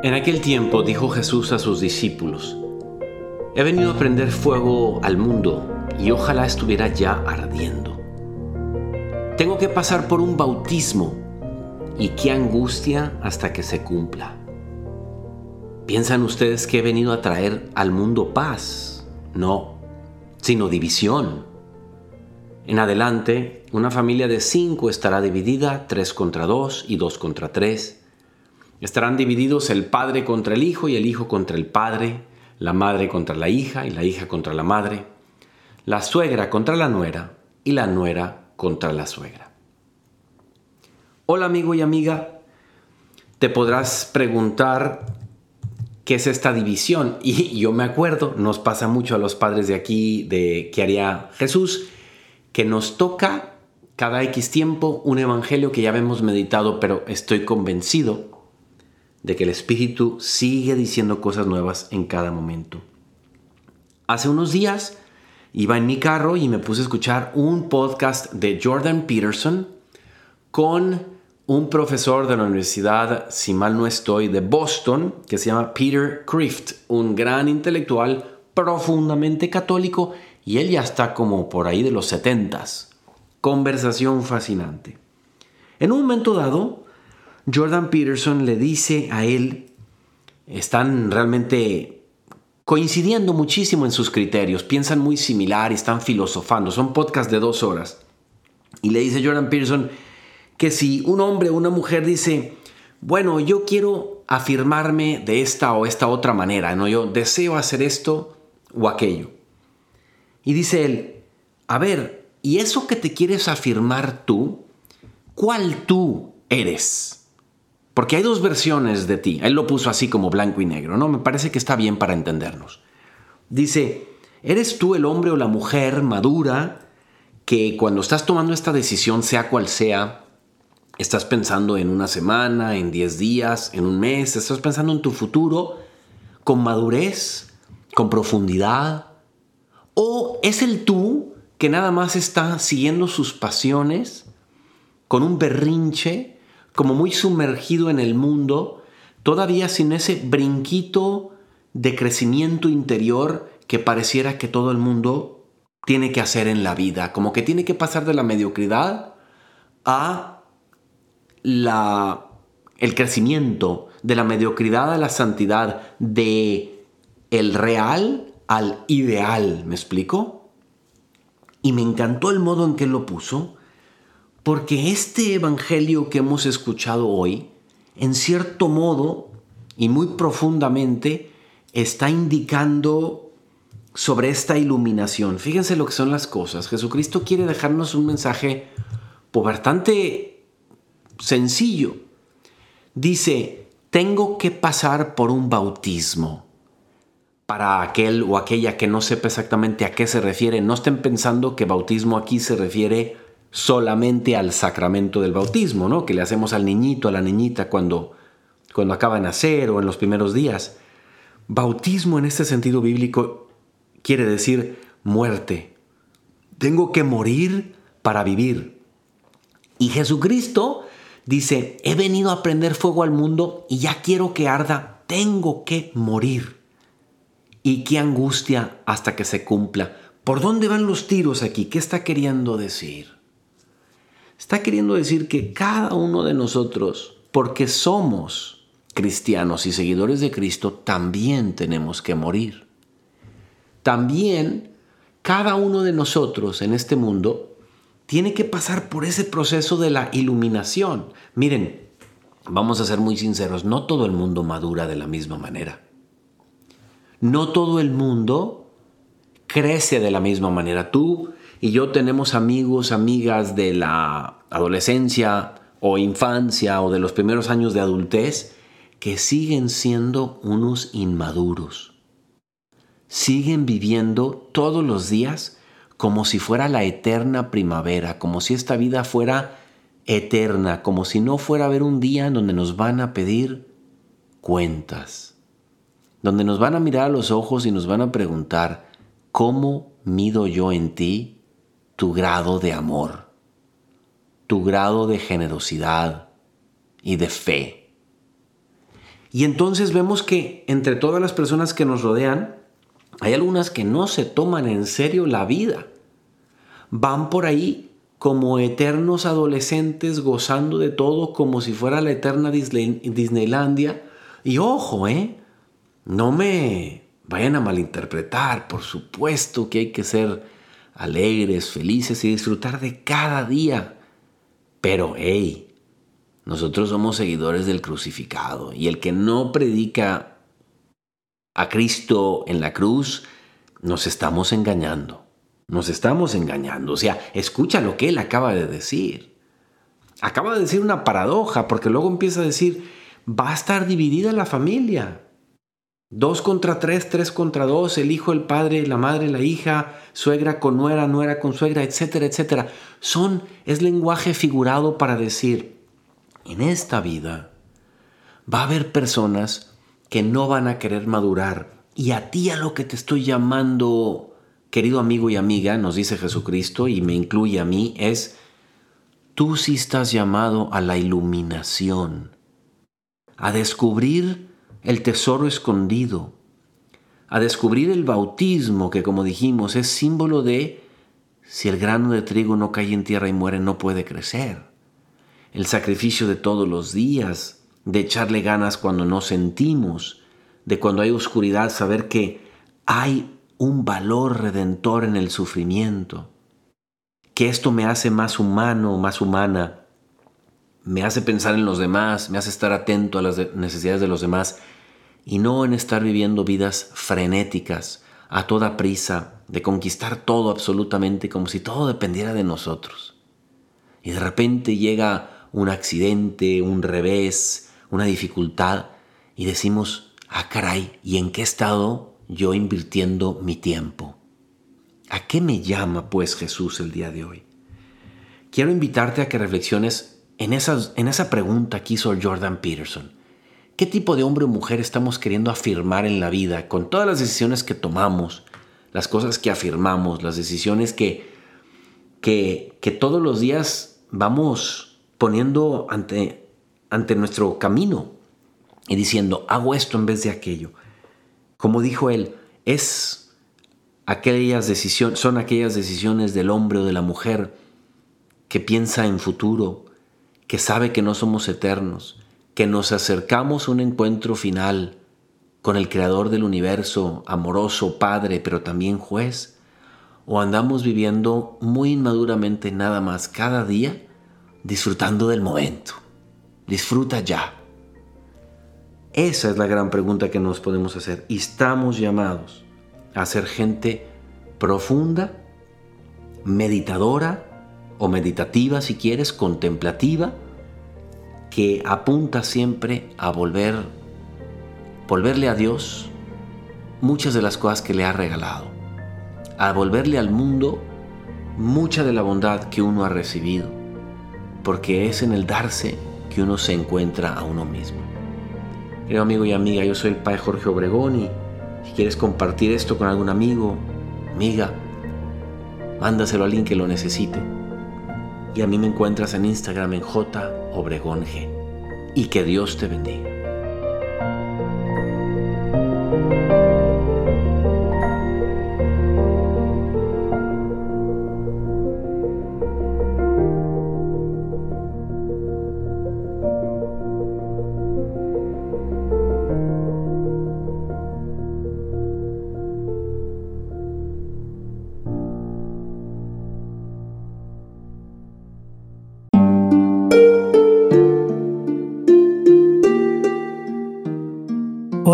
En aquel tiempo dijo Jesús a sus discípulos, He venido a prender fuego al mundo y ojalá estuviera ya ardiendo. Tengo que pasar por un bautismo y qué angustia hasta que se cumpla. ¿Piensan ustedes que he venido a traer al mundo paz? No, sino división. En adelante, una familia de cinco estará dividida, tres contra dos y dos contra tres. Estarán divididos el padre contra el hijo y el hijo contra el padre, la madre contra la hija y la hija contra la madre, la suegra contra la nuera y la nuera contra la suegra. Hola amigo y amiga, te podrás preguntar qué es esta división y yo me acuerdo, nos pasa mucho a los padres de aquí de qué haría Jesús, que nos toca cada X tiempo un evangelio que ya hemos meditado, pero estoy convencido de que el Espíritu sigue diciendo cosas nuevas en cada momento. Hace unos días iba en mi carro y me puse a escuchar un podcast de Jordan Peterson con un profesor de la universidad, si mal no estoy, de Boston, que se llama Peter Crift, un gran intelectual profundamente católico y él ya está como por ahí de los setentas. Conversación fascinante. En un momento dado, Jordan Peterson le dice a él, están realmente coincidiendo muchísimo en sus criterios, piensan muy similar y están filosofando, son podcasts de dos horas. Y le dice Jordan Peterson que si un hombre o una mujer dice, bueno, yo quiero afirmarme de esta o esta otra manera, ¿no? Yo deseo hacer esto o aquello. Y dice él, a ver, ¿y eso que te quieres afirmar tú? ¿Cuál tú eres? Porque hay dos versiones de ti. Él lo puso así como blanco y negro, ¿no? Me parece que está bien para entendernos. Dice, ¿eres tú el hombre o la mujer madura que cuando estás tomando esta decisión, sea cual sea, estás pensando en una semana, en diez días, en un mes, estás pensando en tu futuro con madurez, con profundidad? ¿O es el tú que nada más está siguiendo sus pasiones con un berrinche? Como muy sumergido en el mundo, todavía sin ese brinquito de crecimiento interior que pareciera que todo el mundo tiene que hacer en la vida, como que tiene que pasar de la mediocridad a la el crecimiento, de la mediocridad a la santidad, de el real al ideal, ¿me explico? Y me encantó el modo en que lo puso, porque este Evangelio que hemos escuchado hoy, en cierto modo y muy profundamente, está indicando sobre esta iluminación. Fíjense lo que son las cosas. Jesucristo quiere dejarnos un mensaje pues, bastante sencillo. Dice, tengo que pasar por un bautismo. Para aquel o aquella que no sepa exactamente a qué se refiere, no estén pensando que bautismo aquí se refiere solamente al sacramento del bautismo, ¿no? Que le hacemos al niñito, a la niñita cuando, cuando acaba de nacer o en los primeros días. Bautismo en este sentido bíblico quiere decir muerte. Tengo que morir para vivir. Y Jesucristo dice, he venido a prender fuego al mundo y ya quiero que arda, tengo que morir. Y qué angustia hasta que se cumpla. ¿Por dónde van los tiros aquí? ¿Qué está queriendo decir? Está queriendo decir que cada uno de nosotros, porque somos cristianos y seguidores de Cristo, también tenemos que morir. También cada uno de nosotros en este mundo tiene que pasar por ese proceso de la iluminación. Miren, vamos a ser muy sinceros, no todo el mundo madura de la misma manera. No todo el mundo crece de la misma manera. Tú y yo tenemos amigos, amigas de la adolescencia o infancia o de los primeros años de adultez que siguen siendo unos inmaduros. Siguen viviendo todos los días como si fuera la eterna primavera, como si esta vida fuera eterna, como si no fuera a haber un día en donde nos van a pedir cuentas, donde nos van a mirar a los ojos y nos van a preguntar, ¿cómo mido yo en ti tu grado de amor. tu grado de generosidad y de fe. Y entonces vemos que entre todas las personas que nos rodean, hay algunas que no se toman en serio la vida. Van por ahí como eternos adolescentes gozando de todo como si fuera la eterna Disneylandia. Y ojo, ¿eh? No me vayan a malinterpretar. Por supuesto que hay que ser alegres, felices y disfrutar de cada día. Pero, hey, nosotros somos seguidores del crucificado y el que no predica a Cristo en la cruz, nos estamos engañando. Nos estamos engañando. O sea, escucha lo que él acaba de decir. Acaba de decir una paradoja, porque luego empieza a decir, va a estar dividida la familia. Dos contra tres, tres contra dos, el hijo, el padre, la madre, la hija, suegra con nuera, nuera con suegra, etcétera, etcétera. Son, es lenguaje figurado para decir, en esta vida va a haber personas que no van a querer madurar. Y a ti a lo que te estoy llamando, querido amigo y amiga, nos dice Jesucristo y me incluye a mí, es, tú sí estás llamado a la iluminación, a descubrir el tesoro escondido, a descubrir el bautismo que como dijimos es símbolo de si el grano de trigo no cae en tierra y muere no puede crecer. El sacrificio de todos los días, de echarle ganas cuando no sentimos, de cuando hay oscuridad, saber que hay un valor redentor en el sufrimiento, que esto me hace más humano, más humana, me hace pensar en los demás, me hace estar atento a las necesidades de los demás y no en estar viviendo vidas frenéticas, a toda prisa, de conquistar todo absolutamente como si todo dependiera de nosotros. Y de repente llega un accidente, un revés, una dificultad y decimos, ah caray, ¿y en qué estado yo invirtiendo mi tiempo? ¿A qué me llama pues Jesús el día de hoy? Quiero invitarte a que reflexiones en, esas, en esa pregunta que hizo Jordan Peterson. ¿Qué tipo de hombre o mujer estamos queriendo afirmar en la vida con todas las decisiones que tomamos, las cosas que afirmamos, las decisiones que, que, todos los días vamos poniendo ante, ante nuestro camino y diciendo, hago esto en vez de aquello. Como dijo él, es aquellas decisiones, son aquellas decisiones del hombre o de la mujer que piensa en futuro, que sabe que no somos eternos, que nos acercamos a un encuentro final con el creador del universo, amoroso, padre, pero también juez, o andamos viviendo muy inmaduramente nada más cada día, disfrutando del momento. Disfruta ya. Esa es la gran pregunta que nos podemos hacer. Y estamos llamados a ser gente profunda, meditadora o meditativa si quieres, contemplativa, que apunta siempre a volver, volverle a Dios muchas de las cosas que le ha regalado, a volverle al mundo mucha de la bondad que uno ha recibido, porque es en el darse que uno se encuentra a uno mismo. Querido amigo y amiga, yo soy el Padre Jorge Obregón y si quieres compartir esto con algún amigo, amiga, mándaselo a alguien que lo necesite. Y a mí me encuentras en Instagram en J Obregón G. Y que Dios te bendiga.